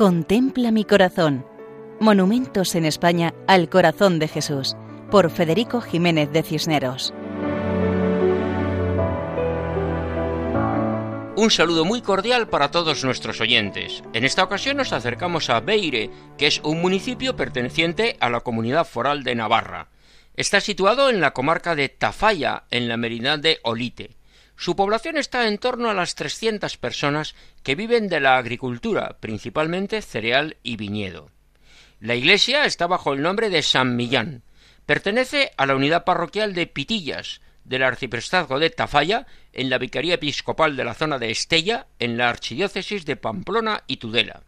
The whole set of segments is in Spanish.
Contempla mi corazón. Monumentos en España al corazón de Jesús, por Federico Jiménez de Cisneros. Un saludo muy cordial para todos nuestros oyentes. En esta ocasión nos acercamos a Beire, que es un municipio perteneciente a la comunidad foral de Navarra. Está situado en la comarca de Tafalla, en la merindad de Olite. Su población está en torno a las 300 personas que viven de la agricultura, principalmente cereal y viñedo. La iglesia está bajo el nombre de San Millán. Pertenece a la unidad parroquial de Pitillas, del arciprestazgo de Tafalla, en la vicaría episcopal de la zona de Estella, en la archidiócesis de Pamplona y Tudela.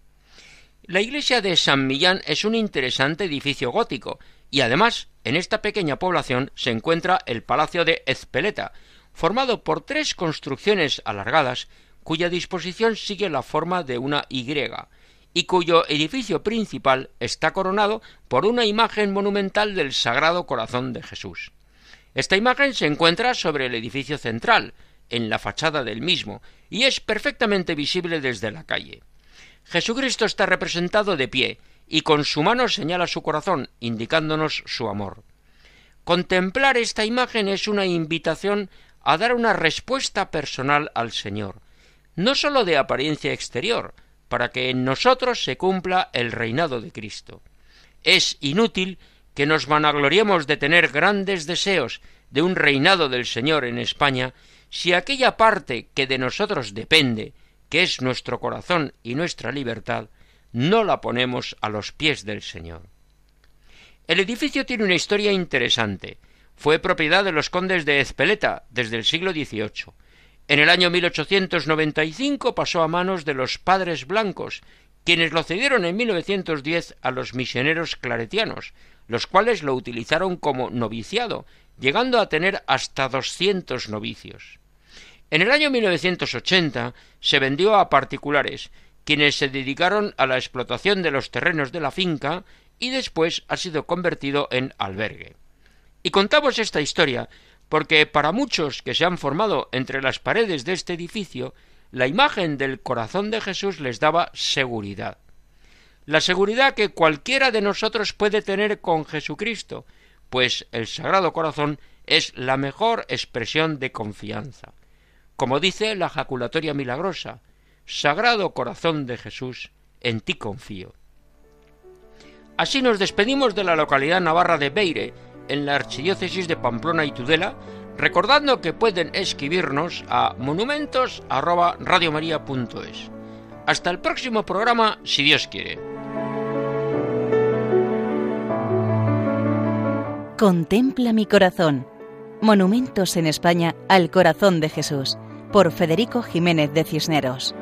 La iglesia de San Millán es un interesante edificio gótico, y además, en esta pequeña población se encuentra el Palacio de Ezpeleta, formado por tres construcciones alargadas cuya disposición sigue la forma de una Y y cuyo edificio principal está coronado por una imagen monumental del Sagrado Corazón de Jesús. Esta imagen se encuentra sobre el edificio central, en la fachada del mismo, y es perfectamente visible desde la calle. Jesucristo está representado de pie, y con su mano señala su corazón, indicándonos su amor. Contemplar esta imagen es una invitación a dar una respuesta personal al Señor, no sólo de apariencia exterior, para que en nosotros se cumpla el reinado de Cristo. Es inútil que nos vanagloriemos de tener grandes deseos de un reinado del Señor en España si aquella parte que de nosotros depende, que es nuestro corazón y nuestra libertad, no la ponemos a los pies del Señor. El edificio tiene una historia interesante. Fue propiedad de los condes de Ezpeleta desde el siglo XVIII. En el año 1895 pasó a manos de los padres blancos, quienes lo cedieron en 1910 a los misioneros claretianos, los cuales lo utilizaron como noviciado, llegando a tener hasta doscientos novicios. En el año 1980 se vendió a particulares, quienes se dedicaron a la explotación de los terrenos de la finca y después ha sido convertido en albergue. Y contamos esta historia porque para muchos que se han formado entre las paredes de este edificio, la imagen del corazón de Jesús les daba seguridad. La seguridad que cualquiera de nosotros puede tener con Jesucristo, pues el Sagrado Corazón es la mejor expresión de confianza. Como dice la jaculatoria milagrosa, Sagrado Corazón de Jesús, en ti confío. Así nos despedimos de la localidad navarra de Beire, en la archidiócesis de Pamplona y Tudela, recordando que pueden escribirnos a monumentos@radiomaria.es. Hasta el próximo programa, si Dios quiere. Contempla mi corazón. Monumentos en España al corazón de Jesús, por Federico Jiménez de Cisneros.